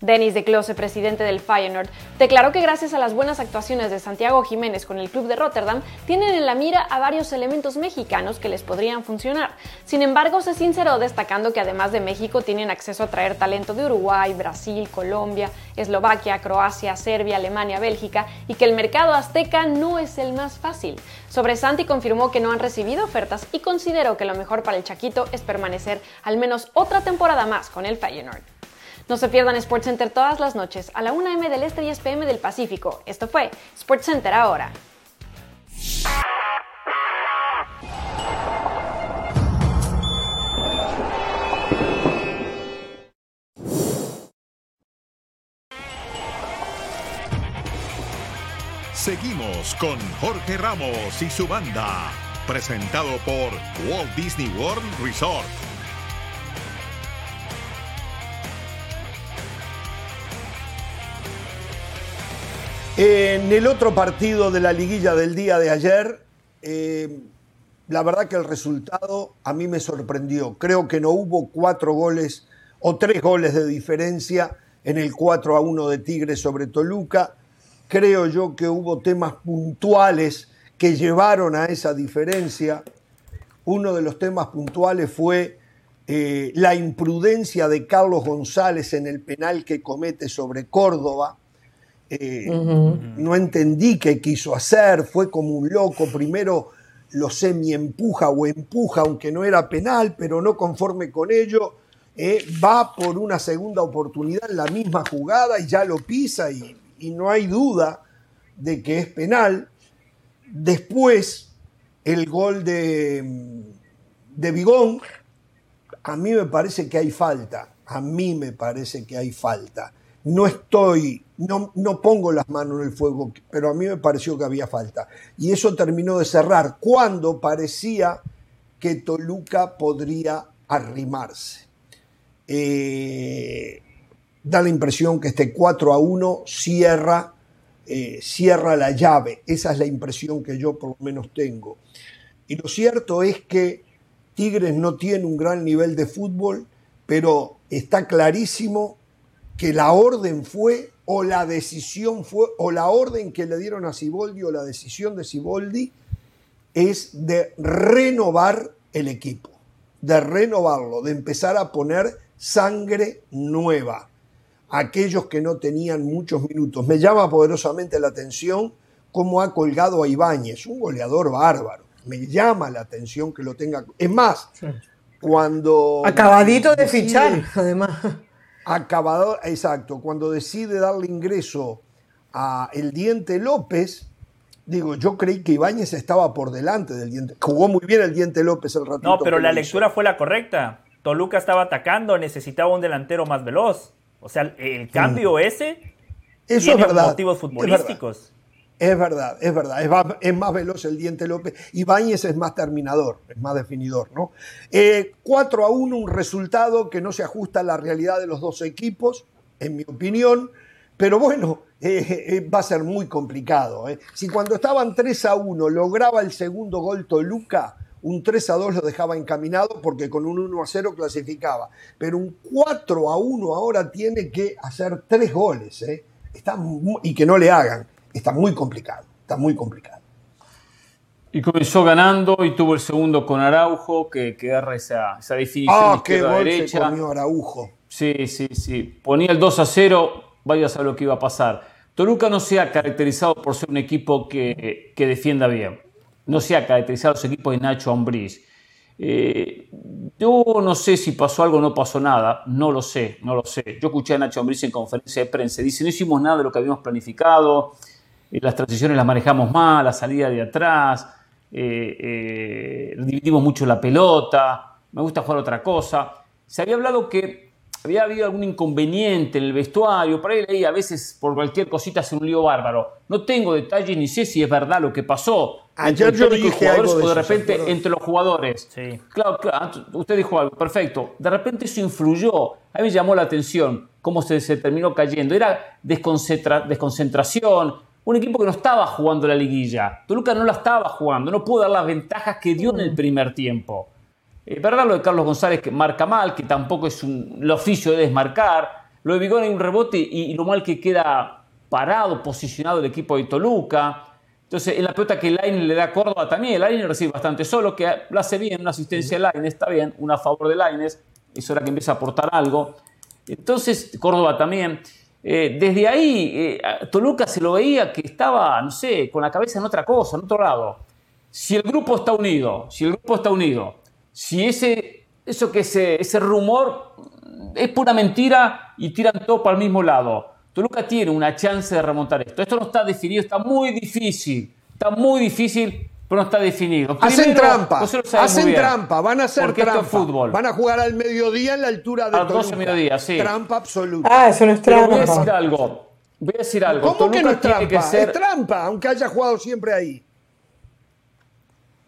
Denis de Close, presidente del Feyenoord, declaró que gracias a las buenas actuaciones de Santiago Jiménez con el club de Rotterdam, tienen en la mira a varios elementos mexicanos que les podrían funcionar. Sin embargo, se sinceró destacando que además de México tienen acceso a traer talento de Uruguay, Brasil, Colombia, Eslovaquia, Croacia, Serbia, Alemania, Bélgica y que el mercado azteca no es el más fácil. Sobre Santi confirmó que no han recibido ofertas y consideró que lo mejor para el Chaquito es permanecer al menos otra temporada más con el Feyenoord. No se pierdan SportsCenter todas las noches a la 1 m del Este y 10 pm del Pacífico. Esto fue SportsCenter ahora. Seguimos con Jorge Ramos y su banda, presentado por Walt Disney World Resort. En el otro partido de la liguilla del día de ayer, eh, la verdad que el resultado a mí me sorprendió. Creo que no hubo cuatro goles o tres goles de diferencia en el 4 a 1 de Tigres sobre Toluca. Creo yo que hubo temas puntuales que llevaron a esa diferencia. Uno de los temas puntuales fue eh, la imprudencia de Carlos González en el penal que comete sobre Córdoba eh, no entendí qué quiso hacer, fue como un loco, primero lo semi empuja o empuja, aunque no era penal, pero no conforme con ello, eh, va por una segunda oportunidad en la misma jugada y ya lo pisa y, no hay duda de que es penal. Después, el gol de, de Bigón, a mí me parece que hay falta, a mí me parece que hay falta. No estoy no, no pongo las manos en el fuego, pero a mí me pareció que había falta. Y eso terminó de cerrar cuando parecía que Toluca podría arrimarse. Eh, da la impresión que este 4 a 1 cierra, eh, cierra la llave. Esa es la impresión que yo por lo menos tengo. Y lo cierto es que Tigres no tiene un gran nivel de fútbol, pero está clarísimo que la orden fue o la decisión fue, o la orden que le dieron a Siboldi o la decisión de Siboldi es de renovar el equipo, de renovarlo, de empezar a poner sangre nueva. Aquellos que no tenían muchos minutos. Me llama poderosamente la atención cómo ha colgado a Ibáñez, un goleador bárbaro. Me llama la atención que lo tenga. Es más, cuando. Acabadito de fichar, además acabador, exacto, cuando decide darle ingreso a el Diente López, digo, yo creí que Ibáñez estaba por delante del Diente. Jugó muy bien el Diente López el ratito. No, pero la lectura fue la correcta. Toluca estaba atacando, necesitaba un delantero más veloz. O sea, el cambio ese Eso tiene es verdad, motivos futbolísticos. Es verdad, es verdad. Es más, veloz el Diente López. Ibáñez es más terminador, es más definidor, ¿no? 4 eh, a 1, un resultado que no se ajusta a la realidad de los dos equipos, en mi opinión. Pero bueno, eh, eh, va a ser muy complicado. Si cuando estaban 3 a 1 lograba el segundo gol Toluca, un 3 a 2 lo dejaba encaminado porque con un 1 a 0 clasificaba. Pero un 4 a 1 ahora tiene que hacer tres goles. Está y que no le hagan está muy complicado, está muy complicado. Y comenzó ganando y tuvo el segundo con Araujo, que, que agarra esa, esa definición ah, qué gol derecha. Se comió Araujo. Sí, sí, sí. Ponía el 2 a 0, vaya a saber lo que iba a pasar. Toluca no se ha caracterizado por ser un equipo que, defienda bien. No se ha caracterizado su equipo de Nacho Ambriz. Eh, yo no sé si pasó algo o no pasó nada, no lo sé, no lo sé. Yo escuché a Nacho Ambriz en conferencia de prensa, dice, no hicimos nada de lo que habíamos planificado, eh, las transiciones las manejamos mal, la salida de atrás, eh, dividimos mucho la pelota, me gusta jugar otra cosa. Se había hablado que había habido algún inconveniente en el vestuario, por ahí a veces por cualquier cosita hace un lío bárbaro. No tengo detalles ni sé si es verdad lo que pasó. Ayer yo dije algo de, o de repente entre los jugadores. Sí. Claro, claro, usted dijo algo, perfecto. De repente eso influyó. A mí me llamó la atención cómo se, se terminó cayendo. Era desconcentración. Un equipo que no estaba jugando la liguilla. Toluca no la estaba jugando, no pudo dar las ventajas que dio en el primer tiempo. Es verdad lo de Carlos González que marca mal, que tampoco es un, el oficio de desmarcar. Lo de Vigón hay un rebote y, lo mal que queda parado, posicionado el equipo de Toluca. Entonces, en la pelota que Laine le da a Córdoba también, Laine recibe bastante solo, que lo hace bien, una asistencia de Laine, está bien, una a favor de Laines, es hora que empieza a aportar algo. Entonces, Córdoba también. Eh, desde ahí, eh, Toluca se lo veía que estaba, no sé, con la cabeza en otra cosa, en otro lado. Si el grupo está unido, si el grupo está unido, si ese, eso que ese, ese rumor es pura mentira y tiran todo para el mismo lado. Toluca tiene una chance de remontar esto. Esto no está definido, está muy difícil. Está muy difícil, pero no está definido. hacen trampa, hacen trampa, van a hacer trampa. fútbol. Van a jugar al mediodía en la altura de a 12 mediodía, sí. Trampa absoluta. Ah, eso no es trampa. voy a decir algo. Voy a decir algo. ¿Cómo que no es trampa? Es trampa, aunque haya jugado siempre ahí.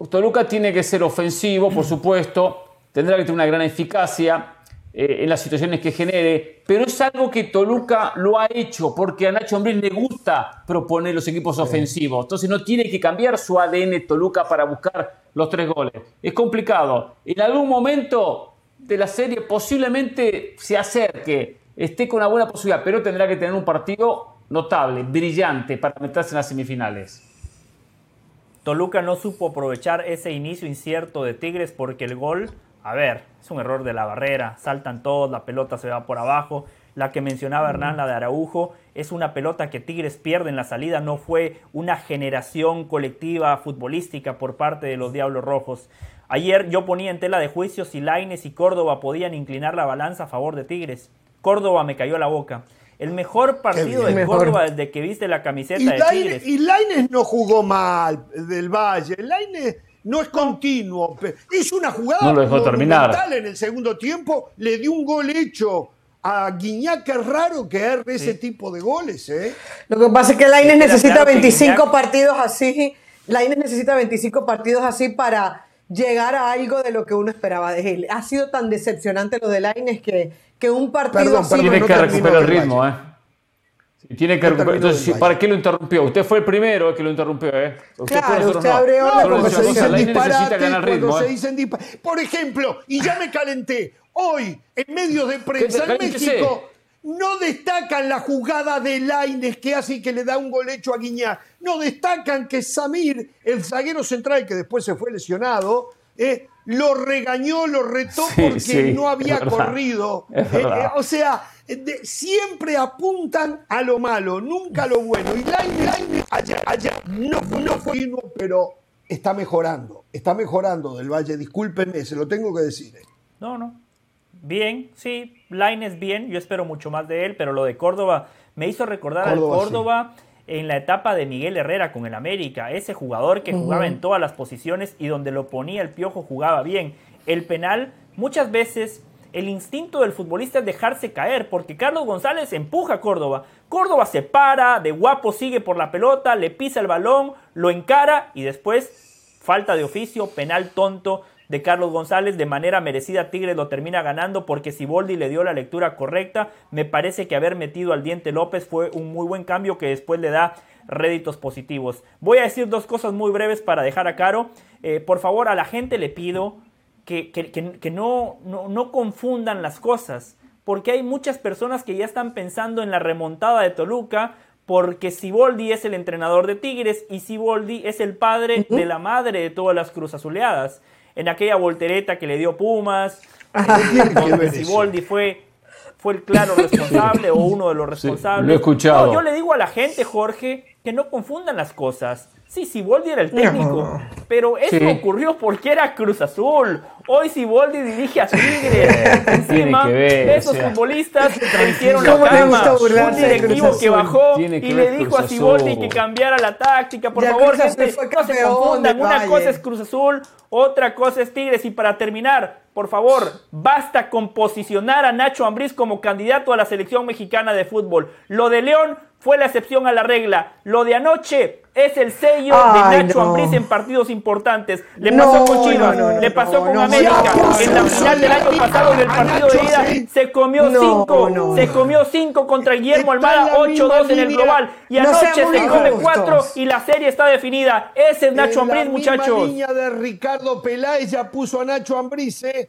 Toluca tiene que ser ofensivo, por supuesto, tendrá que tener una gran eficacia eh, en las situaciones que genere, pero es algo que Toluca lo ha hecho porque a Nacho Ambriz le gusta proponer los equipos ofensivos, entonces no tiene que cambiar su ADN Toluca para buscar los tres goles. Es complicado. En algún momento de la serie posiblemente se acerque, esté con una buena posibilidad, pero tendrá que tener un partido notable, brillante para meterse en las semifinales. Toluca no supo aprovechar ese inicio incierto de Tigres porque el gol, a ver, es un error de la barrera, saltan todos, la pelota se va por abajo. La que mencionaba Hernán, la de Araujo, es una pelota que Tigres pierde en la salida, no fue una generación colectiva futbolística por parte de los Diablos Rojos. Ayer yo ponía en tela de juicio si Laines y Córdoba podían inclinar la balanza a favor de Tigres. Córdoba me cayó la boca. El mejor partido de Córdoba desde que viste la camiseta de Tigres. Y Laines no jugó mal del Valle. Laines no es continuo. Es una jugada no lo terminar. en el segundo tiempo. Le dio un gol hecho a Guiñac. Es raro que erre ese tipo de goles. ¿eh? Lo que pasa es que Laines necesita 25 partidos así. Laines necesita 25 partidos así para llegar a algo de lo que uno esperaba de él. Ha sido tan decepcionante lo de Laines que que un partido así tiene que recuperar el ritmo, ¿eh? Tiene que. Entonces, ¿para qué lo interrumpió? Usted fue el primero que lo interrumpió, ¿eh? Usted claro, usted no. abrió no, cuando se dicen disparates, cuando se ¿eh? dicen disparates. Por ejemplo, y ya me calenté, hoy, en medios de prensa en México, no destacan la jugada de Laines que hace que le da un gol hecho a Guiñá. No destacan que Samir, el zaguero central que después se fue lesionado, eh, lo regañó, lo retó porque no había corrido. Eh, eh, o sea, siempre apuntan a lo malo, nunca a lo bueno. Y Laine, allá, allá, no, no fue pero está mejorando, está mejorando del Valle. Discúlpenme, se lo tengo que decir. No, no. Bien, sí, Line es bien, yo espero mucho más de él, pero lo de Córdoba me hizo recordar al Córdoba en la etapa de Miguel Herrera con el América, ese jugador que jugaba en todas las posiciones y donde lo ponía el piojo jugaba bien. El penal, muchas veces el instinto del futbolista es dejarse caer, porque Carlos González empuja a Córdoba. Córdoba se para, de guapo sigue por la pelota, le pisa el balón, lo encara y después falta de oficio, penal tonto de Carlos González. De manera merecida Tigres lo termina ganando porque Siboldi le dio la lectura correcta. Me parece que haber metido al Diente López fue un muy buen cambio que después le da réditos positivos. Voy a decir dos cosas muy breves para dejar a Caro. Eh, por favor, a la gente le pido que, que, no, no, no confundan las cosas. Porque hay muchas personas que ya están pensando en la remontada de Toluca porque Siboldi es el entrenador de Tigres y Siboldi es el padre de la madre de todas las cruz azuleadas en aquella voltereta que le dio Pumas, *laughs* donde Siboldi fue, fue el claro responsable o uno de los responsables. lo he escuchado. yo le digo a la gente, Jorge, que no confundan las cosas. Sí, Siboldi era el técnico, pero eso ocurrió porque era Cruz Azul. Hoy Siboldi dirige a Tigres. Encima, esos futbolistas le hicieron la cama. Un directivo que bajó y le dijo a Siboldi que cambiara la táctica. Por favor, gente, no se confundan. Una cosa es Cruz Azul, otra cosa es Tigres. Y para terminar, por favor, basta con posicionar a Nacho Ambriz como candidato a la selección mexicana de fútbol. Lo de León fue la excepción a la regla. Lo de anoche es el sello de Nacho Ambriz en partidos importantes. Le pasó con Chivas, le pasó con América. en la final del año pasado, en el partido de ida, se comió cinco. Se comió cinco contra Guillermo Almada, 8-2 en el global. Y anoche se come cuatro y la serie está definida. Ese es Nacho Ambriz, muchachos. La niña de Ricardo Peláez ya puso a Nacho Ambriz, ¿eh?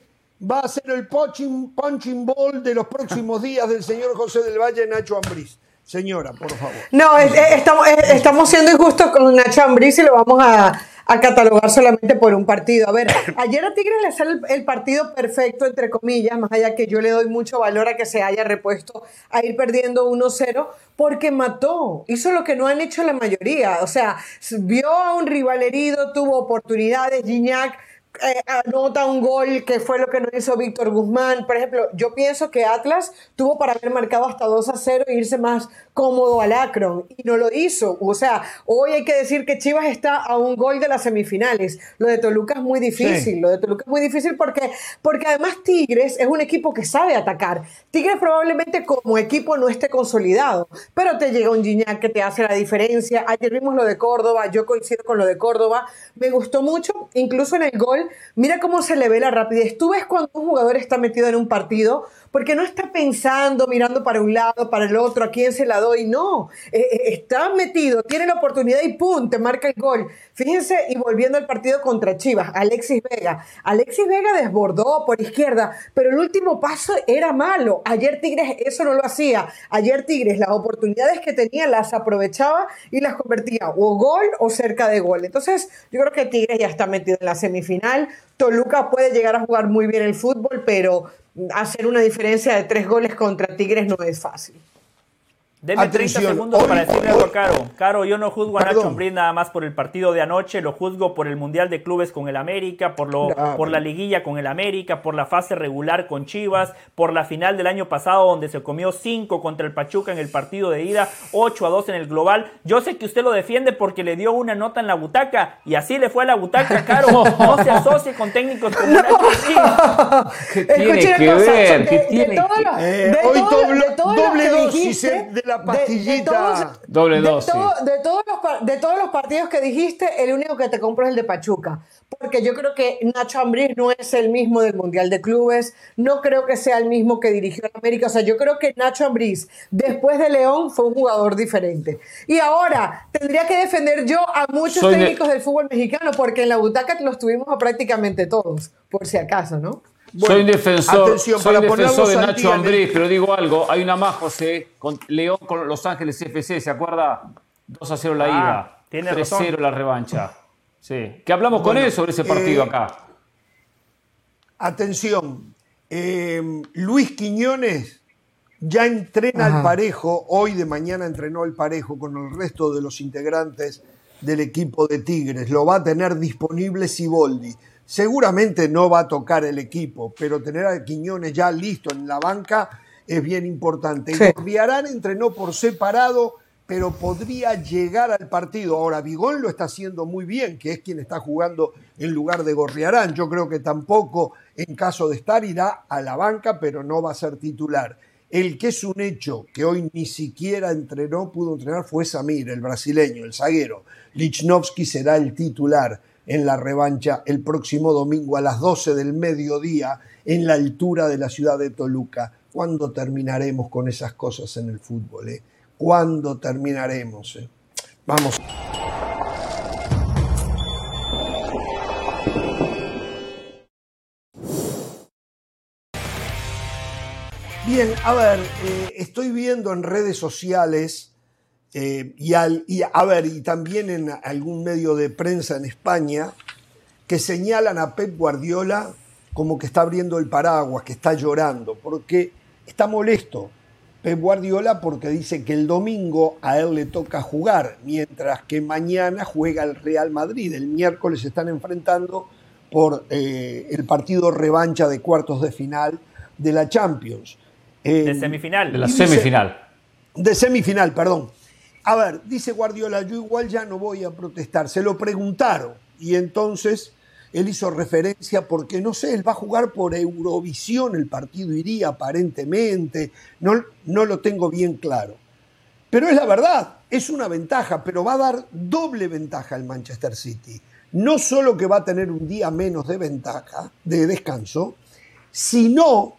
Va a ser el punching, punching ball de los próximos días del señor José del Valle, Nacho Ambriz. Señora, por favor. No, estamos, estamos siendo injustos con Nacho Ambriz y lo vamos a, catalogar solamente por un partido. A ver, *coughs* ayer a Tigres le sale el, partido perfecto, entre comillas, más allá que yo le doy mucho valor a que se haya repuesto a ir perdiendo 1-0, porque mató, hizo lo que no han hecho la mayoría. O sea, vio a un rival herido, tuvo oportunidades, Gignac eh, anota un gol que fue lo que no hizo Víctor Guzmán. Por ejemplo, yo pienso que Atlas tuvo para haber marcado hasta 2 a 0 e irse más cómodo al Akron y no lo hizo. O sea, hoy hay que decir que Chivas está a un gol de las semifinales. Lo de Toluca es muy difícil. Lo de Toluca es muy difícil porque, porque además Tigres es un equipo que sabe atacar. Tigres probablemente como equipo no esté consolidado, pero te llega un Gignac que te hace la diferencia. Ayer vimos lo de Córdoba, yo coincido con lo de Córdoba. Me gustó mucho, incluso en el gol mira cómo se le ve la rapidez. Tú ves cuando un jugador está metido en un partido, porque no está pensando, mirando para un lado, para el otro, a quién se la doy, no. Eh, eh, está metido, tiene la oportunidad y ¡pum! te marca el gol. Fíjense, y volviendo al partido contra Chivas, Alexis Vega. Alexis Vega desbordó por izquierda, pero el último paso era malo. Ayer Tigres eso no lo hacía. Ayer Tigres las oportunidades que tenía las aprovechaba y las convertía o gol o cerca de gol. Entonces, yo creo que Tigres ya está metido en la semifinal. Toluca puede llegar a jugar muy bien el fútbol, pero hacer una diferencia de tres goles contra Tigres no es fácil. Denme 30 segundos para decirle algo a Caro. Caro, yo no juzgo a Nacho Ambriz nada más por el partido de anoche, lo juzgo por el Mundial de Clubes con el América, por, lo, por la liguilla con el América, por la fase regular con Chivas, por la final del año pasado donde se comió 5 contra el Pachuca en el partido de ida, 8 a 2 en el global. Yo sé que usted lo defiende porque le dio una nota en la butaca y así le fue a la butaca, *laughs* Caro. No se asocie con técnicos como *laughs* Nacho Ambriz. ¿Qué tiene que ver? ¿Qué tiene que... Hoy doble dosis de la pastillita. De, Doble dosis. De, todos los, de todos los partidos que dijiste, el único que te compro es el de Pachuca. Porque yo creo que Nacho Ambriz no es el mismo del Mundial de Clubes. No creo que sea el mismo que dirigió a América. O sea, yo creo que Nacho Ambriz, después de León, fue un jugador diferente. Y ahora, tendría que defender yo a muchos técnicos del fútbol mexicano, porque en la butaca los tuvimos a prácticamente todos, por si acaso, ¿no? Soy un defensor, soy defensor de Nacho Ambriz, pero digo algo, hay una más, José, con León con Los Ángeles FC, ¿se acuerda? 2 a 0 la ah, ida, 3 a 0 la revancha. Sí, que hablamos con él sobre ese partido eh, acá. Atención, eh, Luis Quiñones ya entrena al parejo, hoy de mañana entrenó al parejo con el resto de los integrantes del equipo de Tigres, lo va a tener disponible Siboldi. Seguramente no va a tocar el equipo, pero tener a Quiñones ya listo en la banca es bien importante. Sí. entrenó por separado, pero podría llegar al partido. Ahora, Vigón lo está haciendo muy bien, que es quien está jugando en lugar de Gorriarán. Yo creo que tampoco, en caso de estar, irá a la banca, pero no va a ser titular. El que es un hecho que hoy ni siquiera entrenó, pudo entrenar, fue Samir, el brasileño, el zaguero. Lichnowsky será el titular en la revancha el próximo domingo a las 12 del mediodía en la altura de la ciudad de Toluca. ¿Cuándo terminaremos con esas cosas en el fútbol? Eh? ¿Cuándo terminaremos? Eh? Vamos. Bien, a ver, eh, estoy viendo en redes sociales eh, y, a ver, y también en algún medio de prensa en España, que señalan a Pep Guardiola como que está abriendo el paraguas, que está llorando, porque está molesto Pep Guardiola porque dice que el domingo a él le toca jugar, mientras que mañana juega el Real Madrid. El miércoles se están enfrentando por eh, el partido revancha de cuartos de final de la Champions. de semifinal. De la semifinal. De semifinal, perdón. A ver, dice Guardiola, yo igual ya no voy a protestar. Se lo preguntaron y entonces él hizo referencia porque, no sé, él va a jugar por Eurovisión, el partido iría aparentemente, no, no lo tengo bien claro. Pero es la verdad, es una ventaja, pero va a dar doble ventaja al Manchester City. No solo que va a tener un día menos de ventaja, de descanso, sino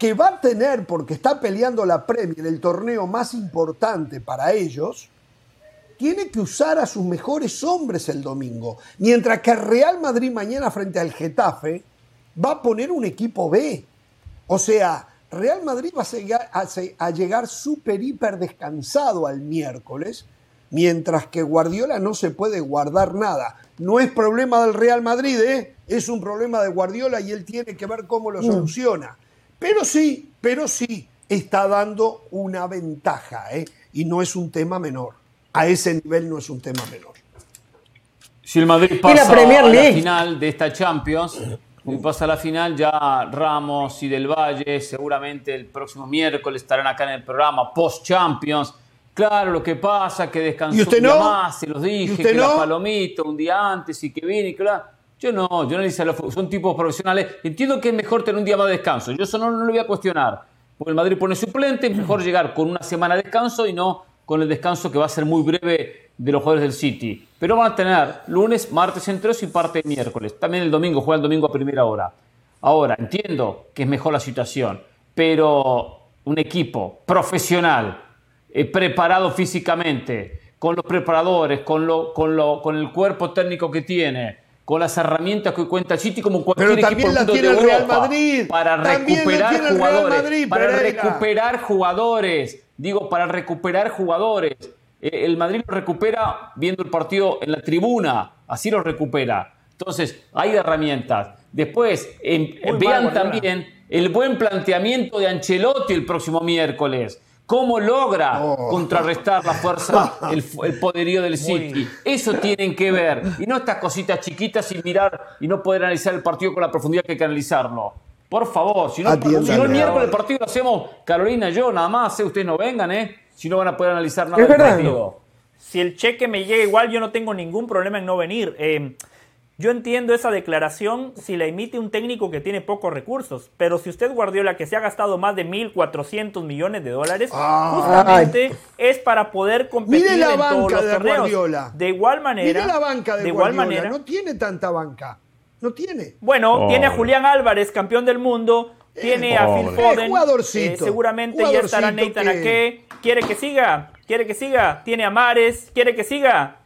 que va a tener, porque está peleando la Premier, el torneo más importante para ellos, tiene que usar a sus mejores hombres el domingo. Mientras que Real Madrid mañana frente al Getafe va a poner un equipo B. O sea, Real Madrid va a, llegar súper, hiper descansado al miércoles, mientras que Guardiola no se puede guardar nada. No es problema del Real Madrid, ¿eh? es un problema de Guardiola y él tiene que ver cómo lo mm. Pero sí, pero sí, está dando una ventaja, ¿eh? y no es un tema menor a ese nivel no es un tema menor. Si el Madrid pasa a la final de esta Champions, y pasa a la final, ya Ramos y Del Valle seguramente el próximo miércoles estarán acá en el programa post-Champions. Claro, lo que pasa que descansó un día más, se los dije, que la palomita un día antes y que viene y claro. Yo no, yo no dice, son tipos profesionales. Entiendo que es mejor tener un día más de descanso. Yo eso no, no lo voy a cuestionar. Porque el Madrid pone suplente, es mejor llegar con una semana de descanso y no con el descanso que va a ser muy breve de los jugadores del City. Pero van a tener lunes, martes enteros y parte de miércoles. También el domingo, juega el domingo a primera hora. Ahora, entiendo que es mejor la situación, pero un equipo profesional, eh, preparado físicamente, con los preparadores, con, lo, con, lo, con el cuerpo técnico que tiene, con las herramientas que cuenta el City como cualquier Pero equipo la tiene el Real Madrid. para recuperar jugadores, para recuperar jugadores digo, para recuperar jugadores. Eh, el Madrid lo recupera viendo el partido en la tribuna, así lo recupera. Entonces, hay herramientas. Después, vean también el buen planteamiento de Ancelotti el próximo miércoles. ¿Cómo logra oh. contrarrestar la fuerza, *laughs* el, poderío del City? Eso tienen que ver. Y no estas cositas chiquitas y mirar y no poder analizar el partido con la profundidad que hay que analizarlo. Por favor, si no, el miércoles el partido lo hacemos Carolina y yo, nada más, ¿eh? ustedes no vengan, ¿eh? Si no van a poder analizar nada del partido. Si el cheque me llega igual, yo no tengo ningún problema en no venir. Eh, yo entiendo esa declaración si la emite un técnico que tiene pocos recursos, pero si usted Guardiola que se ha gastado más de 1.400 millones de dólares, justamente es para poder competir en todos los torneos. De igual manera, la banca de, igual manera, no tiene tanta banca. No tiene. Bueno, tiene a Julián Álvarez, campeón del mundo. Tiene a Phil Foden. Eh, seguramente ya estará Nathan Ake. ¿Quiere que siga? ¿Quiere que siga? Tiene a Mares. ¿Quiere que siga?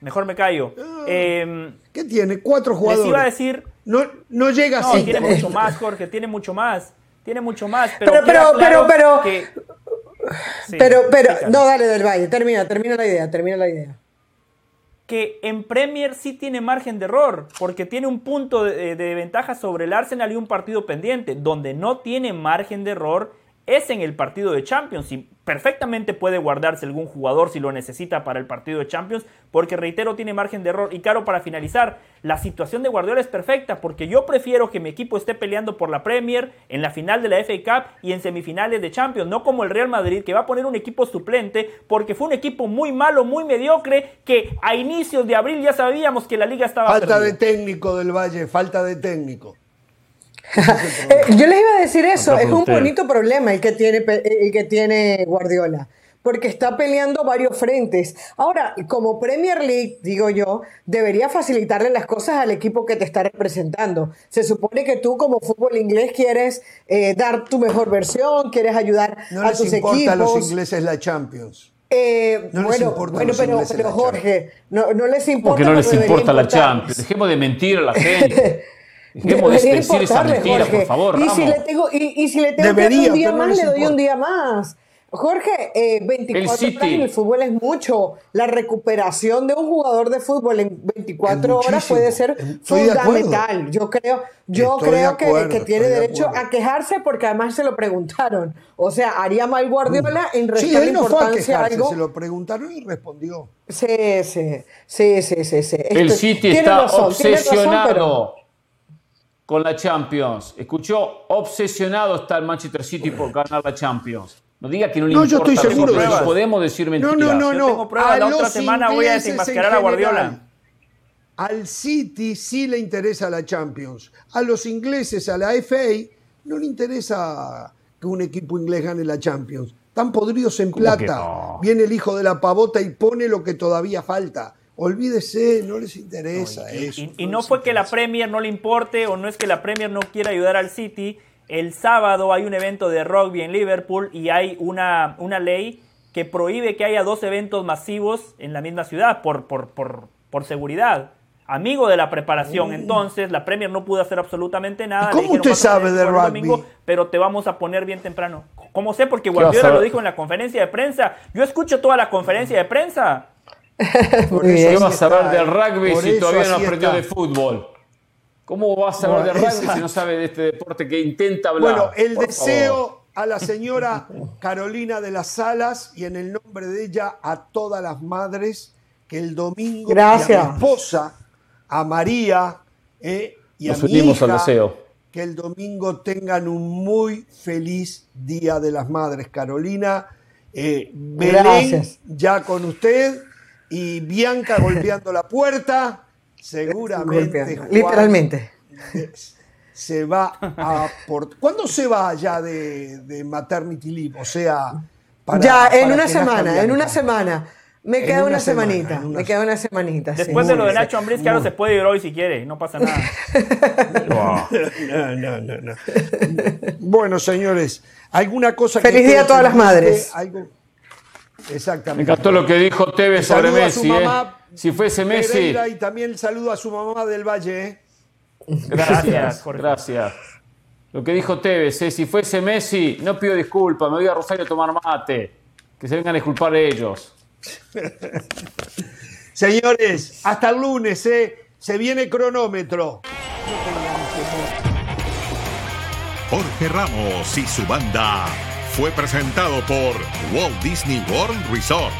Mejor me callo. Em, ¿Qué tiene? Cuatro jugadores. Les iba a decir. No, no llega no, tiene mucho más, Jorge. Tiene mucho más. Tiene mucho más. Pero, pero, pero, pero, pero, pero, no, dale del Valle. Termina, termina la idea, termina la idea que en Premier sí tiene margen de error, porque tiene un punto de, ventaja sobre el Arsenal y un partido pendiente. Donde no tiene margen de error es en el partido de Champions y perfectamente puede guardarse algún jugador si lo necesita para el partido de Champions, porque reitero, tiene margen de error. Y claro, para finalizar, la situación de Guardiola es perfecta, porque yo prefiero que mi equipo esté peleando por la Premier, en la final de la FA Cup y en semifinales de Champions, no como el Real Madrid, que va a poner un equipo suplente, porque fue un equipo muy malo, muy mediocre, que a inicios de abril ya sabíamos que la liga estaba... Falta de técnico del Valle, falta de técnico. *laughs* Eh, yo les iba a decir eso, es un bonito problema el que, tiene, el que tiene Guardiola, porque está peleando varios frentes. Ahora, como Premier League, digo yo, debería facilitarle las cosas al equipo que te está representando. Se supone que tú como fútbol inglés quieres eh, dar tu mejor versión, quieres ayudar a tus equipos. a los ingleses la Champions. Eh, no bueno, bueno pero, pero Jorge, no, no, les importa. Porque no les importa la Champions. Dejemos de mentir a la gente. *laughs* Dejemos de decir esa mentira, por favor. Y si le tengo, y, si le tengo que dar un día más, le doy un día más. Jorge, 24 eh, horas en el fútbol es mucho. La recuperación de un jugador de fútbol en 24 horas puede ser fundamental. Yo creo, yo creo que, tiene derecho a quejarse porque además se lo preguntaron. O sea, haría mal Guardiola en restarle importancia a algo. Se lo preguntaron y respondió. Sí, sí, sí, sí, sí. El City está obsesionado con la Champions. Escuchó, obsesionado está el Manchester City por ganar la Champions. No diga que no le no, importa. yo estoy seguro de eso. podemos decir mentiras. No, no, no. no. tengo pruebas. La otra semana voy a desenmascarar a Guardiola. Al City sí le interesa la Champions. A los ingleses, a la FA, no le interesa que un equipo inglés gane la Champions. Están podridos en plata. Viene el hijo de la pavota y pone lo que todavía falta. Olvídese, no les interesa eso. Y, no, fue que la Premier no le importe o no es que la Premier no quiera ayudar al City. El sábado hay un evento de rugby en Liverpool y hay una, una ley que prohíbe que haya dos eventos masivos en la misma ciudad por, por, por, por seguridad. Amigo de la preparación, mm. entonces la Premier no pudo hacer absolutamente nada. ¿Cómo usted sabe de rugby? pero te vamos a poner bien temprano. ¿Cómo sé? Porque Guardiola lo dijo en la conferencia de prensa. Yo escucho toda la conferencia de prensa. ¿Qué vas a saber del rugby si todavía no aprendió de fútbol? ¿Cómo vas a saber de rugby si no sabe de este deporte que intenta hablar? Bueno, el deseo a la señora Carolina de las Salas y en el nombre de ella a todas las madres que el domingo Gracias. a mi esposa, a María eh, y a mi hija, al deseo. que el domingo tengan un muy feliz Día de las Madres. Carolina, eh, Belén, ya con usted y Bianca *laughs* golpeando la puerta, seguramente. Literalmente. Se va a por... ¿Cuándo se va ya de, maternity leave? O sea, ya en una semana, en una semana. Me queda una, semanita, me queda una semanita. Después de lo de Nacho Ambriz, que ahora se puede ir hoy si quiere, no pasa nada. *laughs* no, no, no, no. Bueno, señores, ¿alguna cosa Feliz día a todas las madres. Exactamente. Me encantó lo que dijo Tevez sobre Messi. ¿eh? Si fuese Messi. y también el saludo a su mamá del Valle. ¿eh? Gracias, gracias. Lo que dijo Tevez, ¿eh? si fuese Messi, no pido disculpas, me voy a Rosario a tomar mate. Que se vengan a disculpar ellos. *laughs* Señores, hasta el lunes, ¿eh? Se viene cronómetro. Jorge Ramos y su banda fue presentado por Walt Disney World Resort